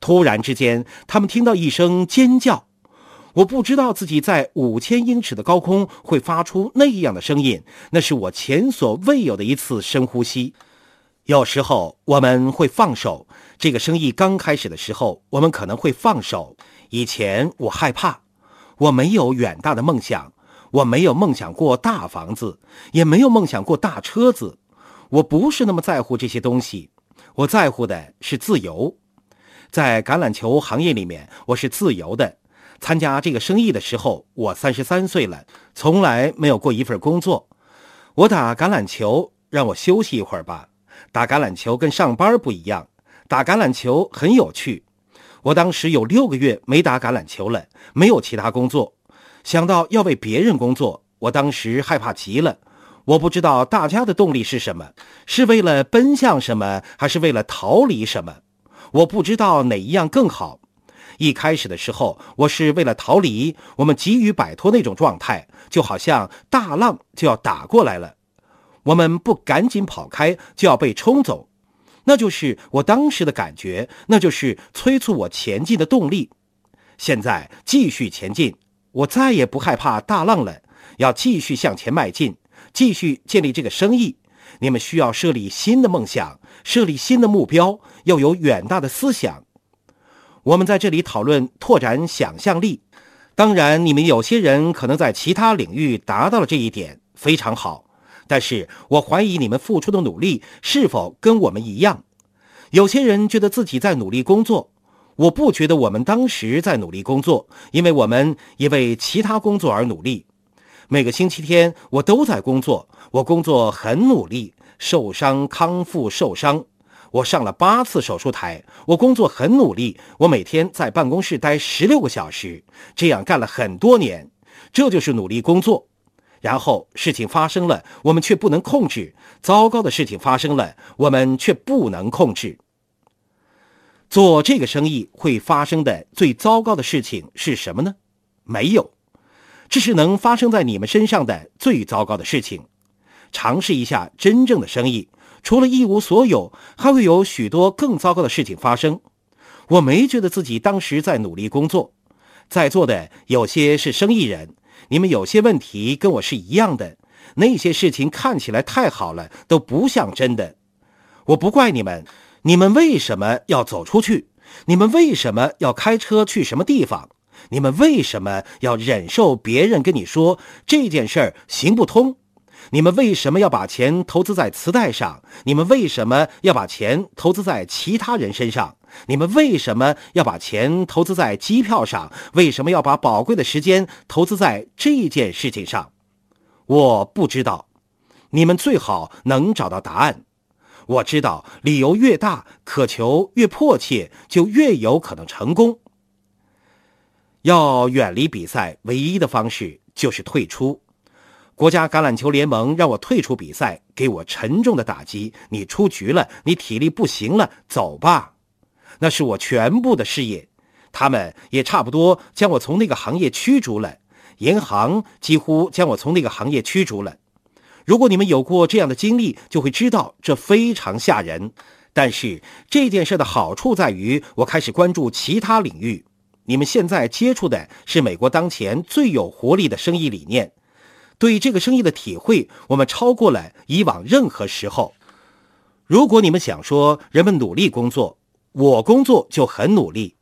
突然之间，他们听到一声尖叫。我不知道自己在五千英尺的高空会发出那样的声音，那是我前所未有的一次深呼吸。有时候我们会放手，这个生意刚开始的时候，我们可能会放手。以前我害怕，我没有远大的梦想，我没有梦想过大房子，也没有梦想过大车子。我不是那么在乎这些东西，我在乎的是自由。在橄榄球行业里面，我是自由的。参加这个生意的时候，我三十三岁了，从来没有过一份工作。我打橄榄球，让我休息一会儿吧。打橄榄球跟上班不一样，打橄榄球很有趣。我当时有六个月没打橄榄球了，没有其他工作。想到要为别人工作，我当时害怕极了。我不知道大家的动力是什么，是为了奔向什么，还是为了逃离什么？我不知道哪一样更好。一开始的时候，我是为了逃离，我们急于摆脱那种状态，就好像大浪就要打过来了，我们不赶紧跑开，就要被冲走。那就是我当时的感觉，那就是催促我前进的动力。现在继续前进，我再也不害怕大浪了，要继续向前迈进，继续建立这个生意。你们需要设立新的梦想，设立新的目标，要有远大的思想。我们在这里讨论拓展想象力。当然，你们有些人可能在其他领域达到了这一点，非常好。但是我怀疑你们付出的努力是否跟我们一样。有些人觉得自己在努力工作，我不觉得我们当时在努力工作，因为我们也为其他工作而努力。每个星期天我都在工作，我工作很努力，受伤康复受伤。我上了八次手术台，我工作很努力，我每天在办公室待十六个小时，这样干了很多年，这就是努力工作。然后事情发生了，我们却不能控制；糟糕的事情发生了，我们却不能控制。做这个生意会发生的最糟糕的事情是什么呢？没有，这是能发生在你们身上的最糟糕的事情。尝试一下真正的生意。除了一无所有，还会有许多更糟糕的事情发生。我没觉得自己当时在努力工作，在座的有些是生意人，你们有些问题跟我是一样的。那些事情看起来太好了，都不像真的。我不怪你们，你们为什么要走出去？你们为什么要开车去什么地方？你们为什么要忍受别人跟你说这件事儿行不通？你们为什么要把钱投资在磁带上？你们为什么要把钱投资在其他人身上？你们为什么要把钱投资在机票上？为什么要把宝贵的时间投资在这件事情上？我不知道。你们最好能找到答案。我知道，理由越大，渴求越迫切，就越有可能成功。要远离比赛，唯一的方式就是退出。国家橄榄球联盟让我退出比赛，给我沉重的打击。你出局了，你体力不行了，走吧。那是我全部的事业。他们也差不多将我从那个行业驱逐了。银行几乎将我从那个行业驱逐了。如果你们有过这样的经历，就会知道这非常吓人。但是这件事的好处在于，我开始关注其他领域。你们现在接触的是美国当前最有活力的生意理念。对这个生意的体会，我们超过了以往任何时候。如果你们想说人们努力工作，我工作就很努力。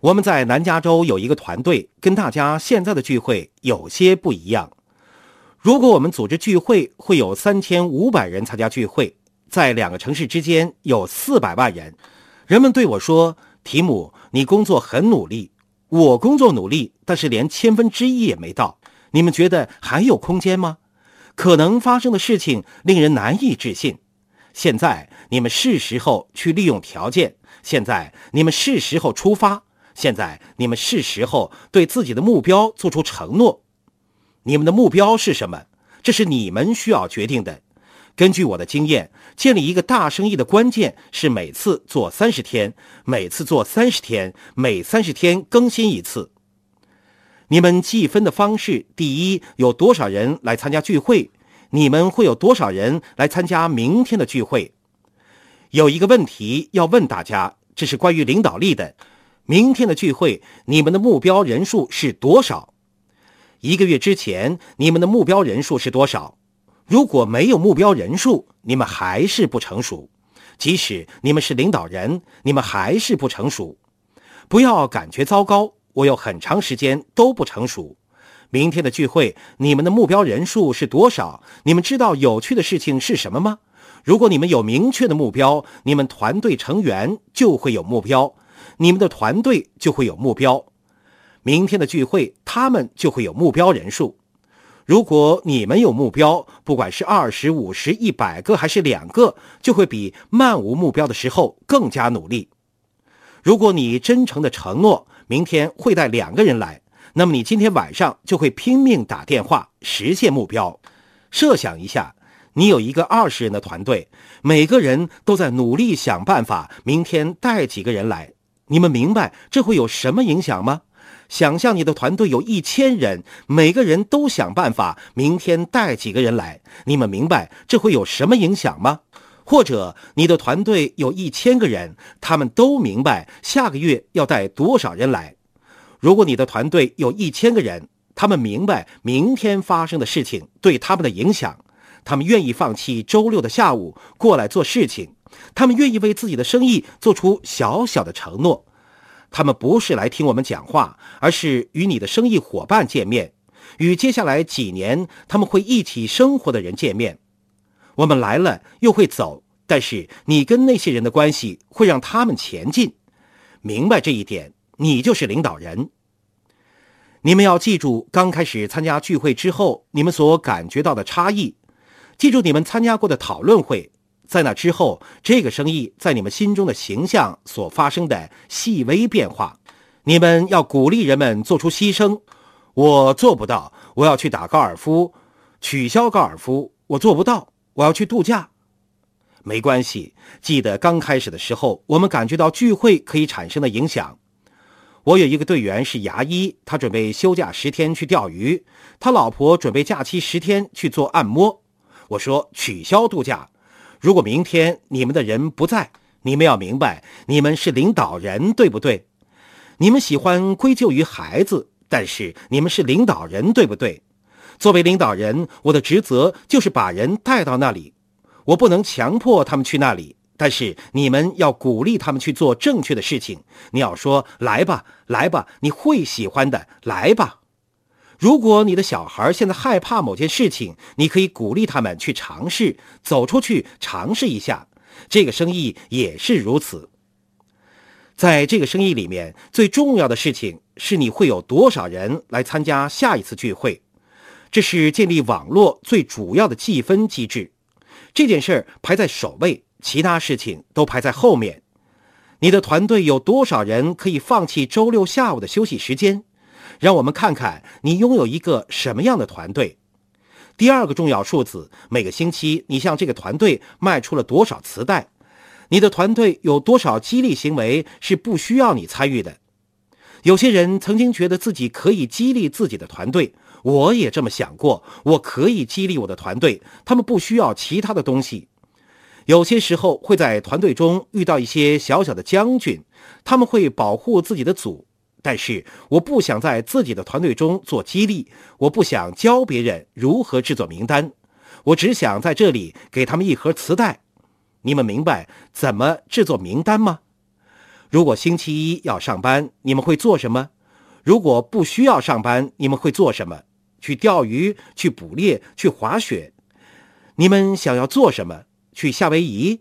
我们在南加州有一个团队，跟大家现在的聚会有些不一样。如果我们组织聚会，会有三千五百人参加聚会，在两个城市之间有四百万人。人们对我说：“提姆，你工作很努力。”我工作努力，但是连千分之一也没到。你们觉得还有空间吗？可能发生的事情令人难以置信。现在你们是时候去利用条件。现在你们是时候出发。现在你们是时候对自己的目标做出承诺。你们的目标是什么？这是你们需要决定的。根据我的经验，建立一个大生意的关键是每次做三十天，每次做三十天，每三十天更新一次。你们计分的方式：第一，有多少人来参加聚会？你们会有多少人来参加明天的聚会？有一个问题要问大家，这是关于领导力的。明天的聚会，你们的目标人数是多少？一个月之前，你们的目标人数是多少？如果没有目标人数，你们还是不成熟。即使你们是领导人，你们还是不成熟。不要感觉糟糕，我有很长时间都不成熟。明天的聚会，你们的目标人数是多少？你们知道有趣的事情是什么吗？如果你们有明确的目标，你们团队成员就会有目标，你们的团队就会有目标。明天的聚会，他们就会有目标人数。如果你们有目标，不管是二十五十、一百个还是两个，就会比漫无目标的时候更加努力。如果你真诚的承诺明天会带两个人来，那么你今天晚上就会拼命打电话实现目标。设想一下，你有一个二十人的团队，每个人都在努力想办法明天带几个人来。你们明白这会有什么影响吗？想象你的团队有一千人，每个人都想办法明天带几个人来。你们明白这会有什么影响吗？或者你的团队有一千个人，他们都明白下个月要带多少人来。如果你的团队有一千个人，他们明白明天发生的事情对他们的影响，他们愿意放弃周六的下午过来做事情，他们愿意为自己的生意做出小小的承诺。他们不是来听我们讲话，而是与你的生意伙伴见面，与接下来几年他们会一起生活的人见面。我们来了又会走，但是你跟那些人的关系会让他们前进。明白这一点，你就是领导人。你们要记住，刚开始参加聚会之后，你们所感觉到的差异。记住你们参加过的讨论会。在那之后，这个生意在你们心中的形象所发生的细微变化，你们要鼓励人们做出牺牲。我做不到，我要去打高尔夫，取消高尔夫，我做不到，我要去度假。没关系，记得刚开始的时候，我们感觉到聚会可以产生的影响。我有一个队员是牙医，他准备休假十天去钓鱼，他老婆准备假期十天去做按摩。我说取消度假。如果明天你们的人不在，你们要明白，你们是领导人，对不对？你们喜欢归咎于孩子，但是你们是领导人，对不对？作为领导人，我的职责就是把人带到那里，我不能强迫他们去那里，但是你们要鼓励他们去做正确的事情。你要说：“来吧，来吧，你会喜欢的，来吧。”如果你的小孩现在害怕某件事情，你可以鼓励他们去尝试，走出去尝试一下。这个生意也是如此。在这个生意里面，最重要的事情是你会有多少人来参加下一次聚会，这是建立网络最主要的计分机制。这件事儿排在首位，其他事情都排在后面。你的团队有多少人可以放弃周六下午的休息时间？让我们看看你拥有一个什么样的团队。第二个重要数字：每个星期你向这个团队卖出了多少磁带？你的团队有多少激励行为是不需要你参与的？有些人曾经觉得自己可以激励自己的团队，我也这么想过，我可以激励我的团队，他们不需要其他的东西。有些时候会在团队中遇到一些小小的将军，他们会保护自己的组。但是我不想在自己的团队中做激励，我不想教别人如何制作名单，我只想在这里给他们一盒磁带。你们明白怎么制作名单吗？如果星期一要上班，你们会做什么？如果不需要上班，你们会做什么？去钓鱼，去捕猎，去滑雪。你们想要做什么？去夏威夷。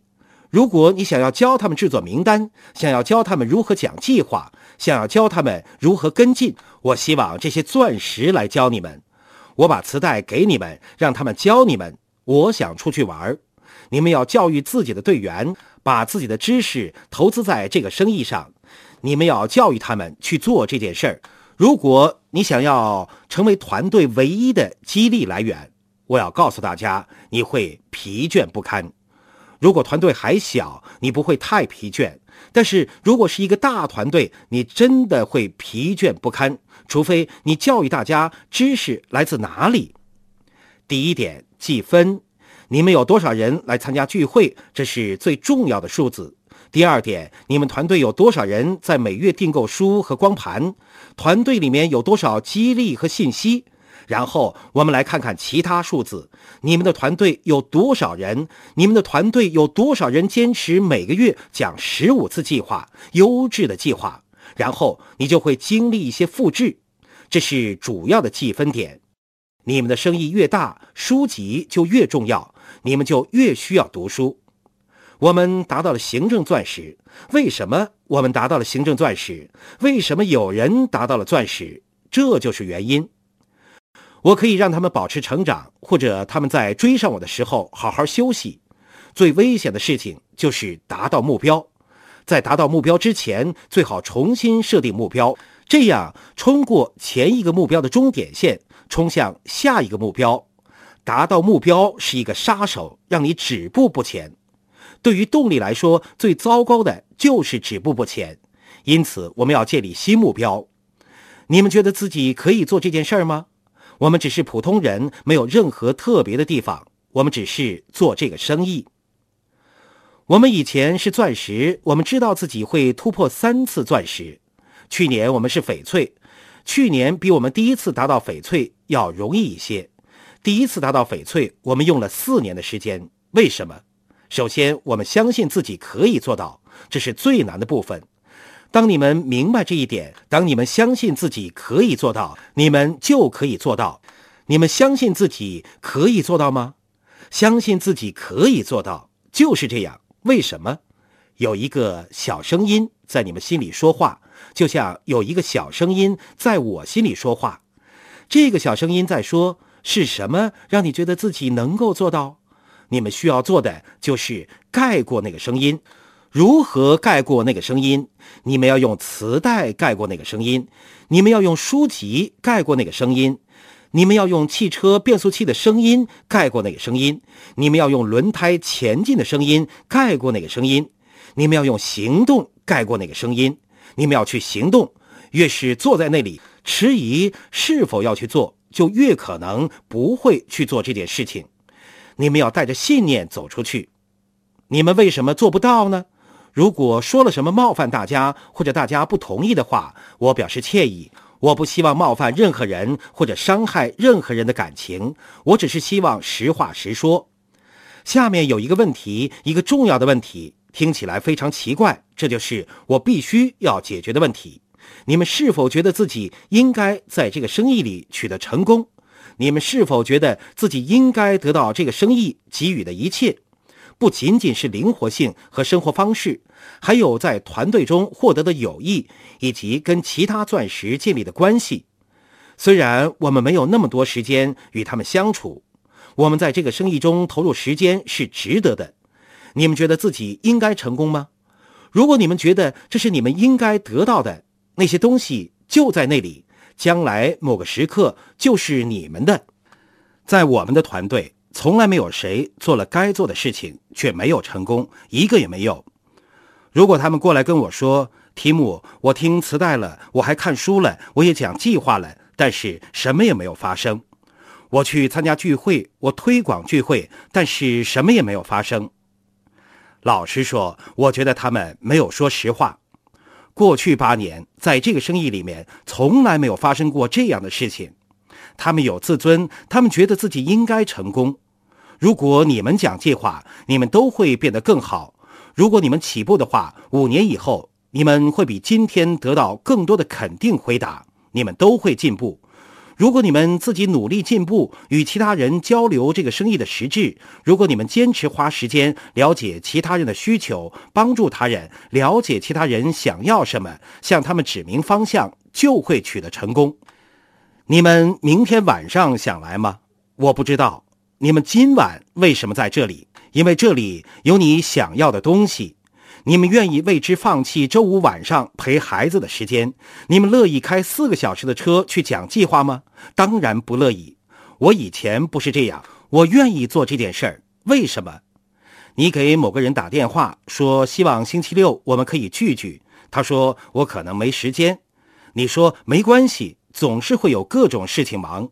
如果你想要教他们制作名单，想要教他们如何讲计划，想要教他们如何跟进，我希望这些钻石来教你们。我把磁带给你们，让他们教你们。我想出去玩，你们要教育自己的队员，把自己的知识投资在这个生意上。你们要教育他们去做这件事儿。如果你想要成为团队唯一的激励来源，我要告诉大家，你会疲倦不堪。如果团队还小，你不会太疲倦；但是如果是一个大团队，你真的会疲倦不堪。除非你教育大家知识来自哪里。第一点，计分，你们有多少人来参加聚会，这是最重要的数字。第二点，你们团队有多少人在每月订购书和光盘？团队里面有多少激励和信息？然后我们来看看其他数字。你们的团队有多少人？你们的团队有多少人坚持每个月讲十五次计划，优质的计划？然后你就会经历一些复制，这是主要的计分点。你们的生意越大，书籍就越重要，你们就越需要读书。我们达到了行政钻石，为什么我们达到了行政钻石？为什么有人达到了钻石？这就是原因。我可以让他们保持成长，或者他们在追上我的时候好好休息。最危险的事情就是达到目标，在达到目标之前，最好重新设定目标，这样冲过前一个目标的终点线，冲向下一个目标。达到目标是一个杀手，让你止步不前。对于动力来说，最糟糕的就是止步不前。因此，我们要建立新目标。你们觉得自己可以做这件事儿吗？我们只是普通人，没有任何特别的地方。我们只是做这个生意。我们以前是钻石，我们知道自己会突破三次钻石。去年我们是翡翠，去年比我们第一次达到翡翠要容易一些。第一次达到翡翠，我们用了四年的时间。为什么？首先，我们相信自己可以做到，这是最难的部分。当你们明白这一点，当你们相信自己可以做到，你们就可以做到。你们相信自己可以做到吗？相信自己可以做到，就是这样。为什么？有一个小声音在你们心里说话，就像有一个小声音在我心里说话。这个小声音在说：是什么让你觉得自己能够做到？你们需要做的就是盖过那个声音。如何盖过那个声音？你们要用磁带盖过那个声音，你们要用书籍盖过那个声音，你们要用汽车变速器的声音盖过那个声音，你们要用轮胎前进的声音盖过那个声音，你们要用行动盖过那个声音。你们要去行动，越是坐在那里迟疑是否要去做，就越可能不会去做这件事情。你们要带着信念走出去。你们为什么做不到呢？如果说了什么冒犯大家，或者大家不同意的话，我表示歉意。我不希望冒犯任何人，或者伤害任何人的感情。我只是希望实话实说。下面有一个问题，一个重要的问题，听起来非常奇怪，这就是我必须要解决的问题。你们是否觉得自己应该在这个生意里取得成功？你们是否觉得自己应该得到这个生意给予的一切？不仅仅是灵活性和生活方式，还有在团队中获得的友谊，以及跟其他钻石建立的关系。虽然我们没有那么多时间与他们相处，我们在这个生意中投入时间是值得的。你们觉得自己应该成功吗？如果你们觉得这是你们应该得到的，那些东西就在那里，将来某个时刻就是你们的。在我们的团队。从来没有谁做了该做的事情却没有成功，一个也没有。如果他们过来跟我说：“提姆，我听磁带了，我还看书了，我也讲计划了，但是什么也没有发生。”我去参加聚会，我推广聚会，但是什么也没有发生。老实说，我觉得他们没有说实话。过去八年，在这个生意里面，从来没有发生过这样的事情。他们有自尊，他们觉得自己应该成功。如果你们讲计划，你们都会变得更好。如果你们起步的话，五年以后，你们会比今天得到更多的肯定回答。你们都会进步。如果你们自己努力进步，与其他人交流这个生意的实质，如果你们坚持花时间了解其他人的需求，帮助他人了解其他人想要什么，向他们指明方向，就会取得成功。你们明天晚上想来吗？我不知道。你们今晚为什么在这里？因为这里有你想要的东西。你们愿意为之放弃周五晚上陪孩子的时间？你们乐意开四个小时的车去讲计划吗？当然不乐意。我以前不是这样。我愿意做这件事儿。为什么？你给某个人打电话说希望星期六我们可以聚聚，他说我可能没时间。你说没关系，总是会有各种事情忙。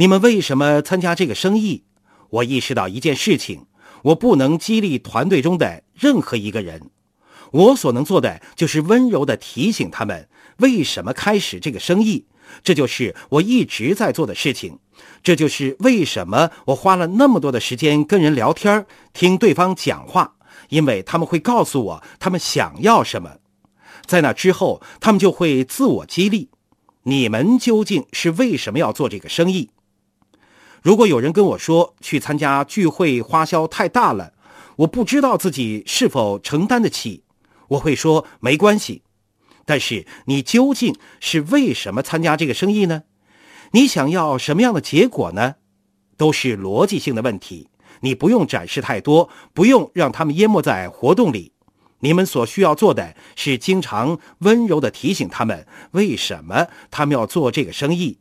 你们为什么参加这个生意？我意识到一件事情：我不能激励团队中的任何一个人。我所能做的就是温柔地提醒他们为什么开始这个生意。这就是我一直在做的事情。这就是为什么我花了那么多的时间跟人聊天，听对方讲话，因为他们会告诉我他们想要什么。在那之后，他们就会自我激励。你们究竟是为什么要做这个生意？如果有人跟我说去参加聚会花销太大了，我不知道自己是否承担得起，我会说没关系。但是你究竟是为什么参加这个生意呢？你想要什么样的结果呢？都是逻辑性的问题。你不用展示太多，不用让他们淹没在活动里。你们所需要做的是经常温柔地提醒他们为什么他们要做这个生意。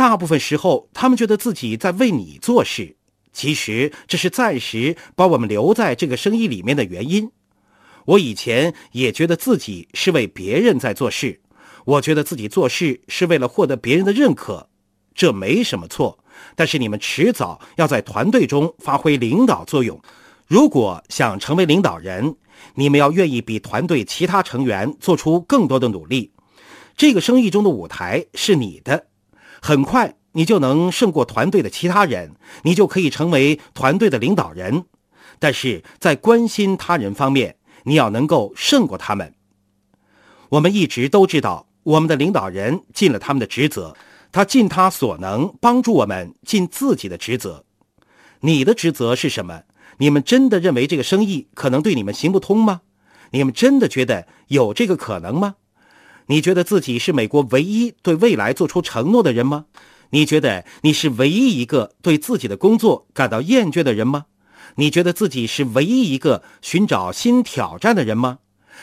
大部分时候，他们觉得自己在为你做事，其实这是暂时把我们留在这个生意里面的原因。我以前也觉得自己是为别人在做事，我觉得自己做事是为了获得别人的认可，这没什么错。但是你们迟早要在团队中发挥领导作用。如果想成为领导人，你们要愿意比团队其他成员做出更多的努力。这个生意中的舞台是你的，很快你就能胜过团队的其他人，你就可以成为团队的领导人。但是在关心他人方面，你要能够胜过他们。我们一直都知道，我们的领导人尽了他们的职责，他尽他所能帮助我们尽自己的职责。你的职责是什么？你们真的认为这个生意可能对你们行不通吗？你们真的觉得有这个可能吗？你觉得自己是美国唯一对未来做出承诺的人吗？你觉得你是唯一一个对自己的工作感到厌倦的人吗？你觉得自己是唯一一个寻找新挑战的人吗？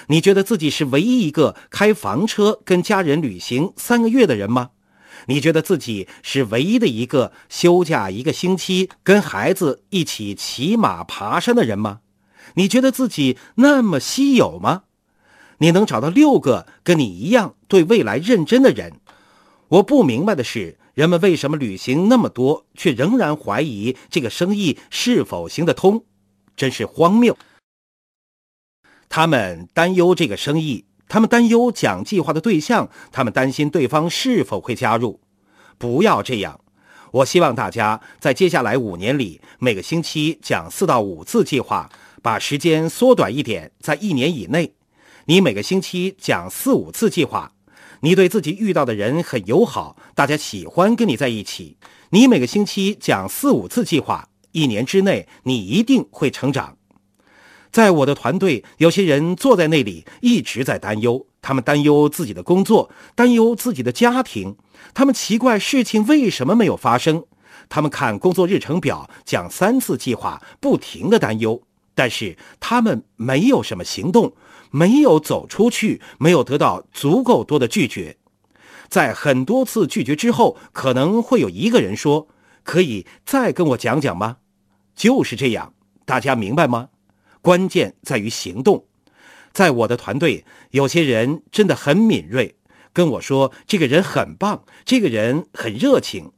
你觉得自己是唯一一个开房车跟家人旅行三个月的人吗？你觉得自己是唯一的一个休假一个星期跟孩子一起骑马爬山的人吗？你觉得自己那么稀有吗？你能找到六个跟你一样对未来认真的人？我不明白的是。人们为什么旅行那么多，却仍然怀疑这个生意是否行得通？真是荒谬！他们担忧这个生意，他们担忧讲计划的对象，他们担心对方是否会加入。不要这样！我希望大家在接下来五年里，每个星期讲四到五次计划，把时间缩短一点，在一年以内，你每个星期讲四五次计划。你对自己遇到的人很友好，大家喜欢跟你在一起。你每个星期讲四五次计划，一年之内你一定会成长。在我的团队，有些人坐在那里一直在担忧，他们担忧自己的工作，担忧自己的家庭，他们奇怪事情为什么没有发生。他们看工作日程表，讲三次计划，不停的担忧，但是他们没有什么行动。没有走出去，没有得到足够多的拒绝，在很多次拒绝之后，可能会有一个人说：“可以再跟我讲讲吗？”就是这样，大家明白吗？关键在于行动。在我的团队，有些人真的很敏锐，跟我说：“这个人很棒，这个人很热情。”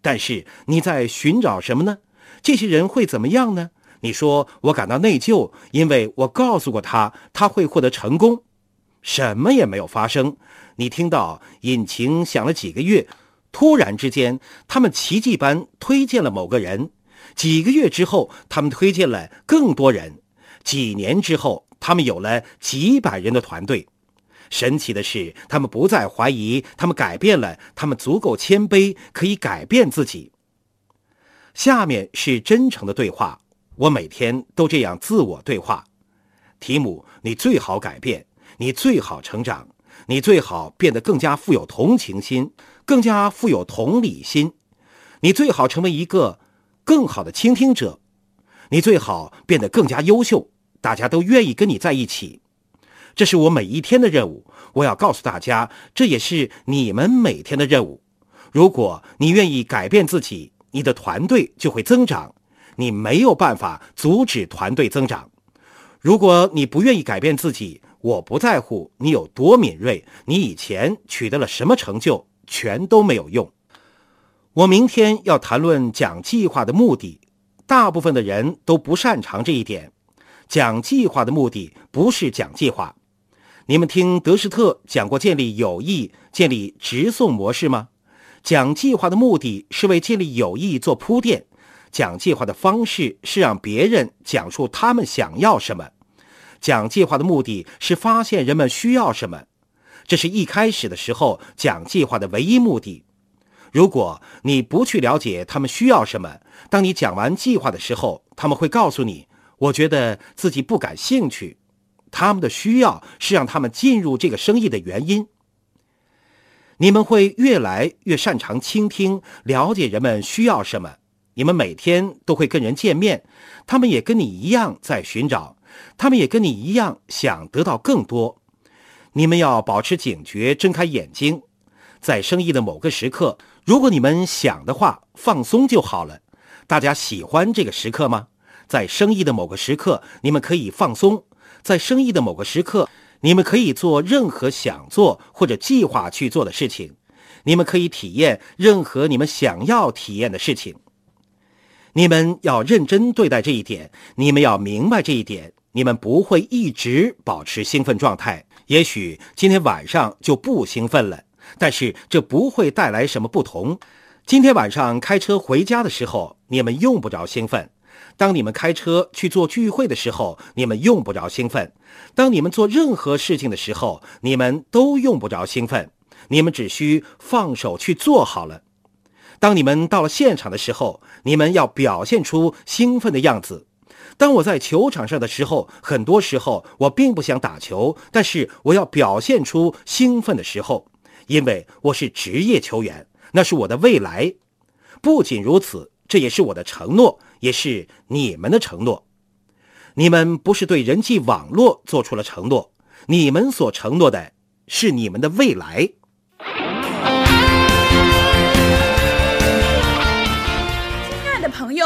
但是你在寻找什么呢？这些人会怎么样呢？你说我感到内疚，因为我告诉过他他会获得成功，什么也没有发生。你听到引擎响了几个月，突然之间，他们奇迹般推荐了某个人。几个月之后，他们推荐了更多人。几年之后，他们有了几百人的团队。神奇的是，他们不再怀疑，他们改变了，他们足够谦卑，可以改变自己。下面是真诚的对话。我每天都这样自我对话，提姆，你最好改变，你最好成长，你最好变得更加富有同情心，更加富有同理心，你最好成为一个更好的倾听者，你最好变得更加优秀，大家都愿意跟你在一起。这是我每一天的任务。我要告诉大家，这也是你们每天的任务。如果你愿意改变自己，你的团队就会增长。你没有办法阻止团队增长。如果你不愿意改变自己，我不在乎你有多敏锐，你以前取得了什么成就，全都没有用。我明天要谈论讲计划的目的，大部分的人都不擅长这一点。讲计划的目的不是讲计划。你们听德士特讲过建立友谊、建立直送模式吗？讲计划的目的是为建立友谊做铺垫，讲计划的方式是让别人讲述他们想要什么。讲计划的目的是发现人们需要什么，这是一开始的时候讲计划的唯一目的。如果你不去了解他们需要什么，当你讲完计划的时候，他们会告诉你：“我觉得自己不感兴趣。”他们的需要是让他们进入这个生意的原因。你们会越来越擅长倾听，了解人们需要什么。你们每天都会跟人见面，他们也跟你一样在寻找，他们也跟你一样想得到更多。你们要保持警觉，睁开眼睛，在生意的某个时刻，如果你们想的话，放松就好了。大家喜欢这个时刻吗？在生意的某个时刻，你们可以放松。在生意的某个时刻，你们可以做任何想做或者计划去做的事情。你们可以体验任何你们想要体验的事情。你们要认真对待这一点，你们要明白这一点。你们不会一直保持兴奋状态，也许今天晚上就不兴奋了，但是这不会带来什么不同。今天晚上开车回家的时候，你们用不着兴奋。当你们开车去做聚会的时候，你们用不着兴奋；当你们做任何事情的时候，你们都用不着兴奋。你们只需放手去做好了。当你们到了现场的时候，你们要表现出兴奋的样子。当我在球场上的时候，很多时候我并不想打球，但是我要表现出兴奋的时候，因为我是职业球员，那是我的未来。不仅如此，这也是我的承诺。也是你们的承诺，你们不是对人际网络做出了承诺，你们所承诺的是你们的未来。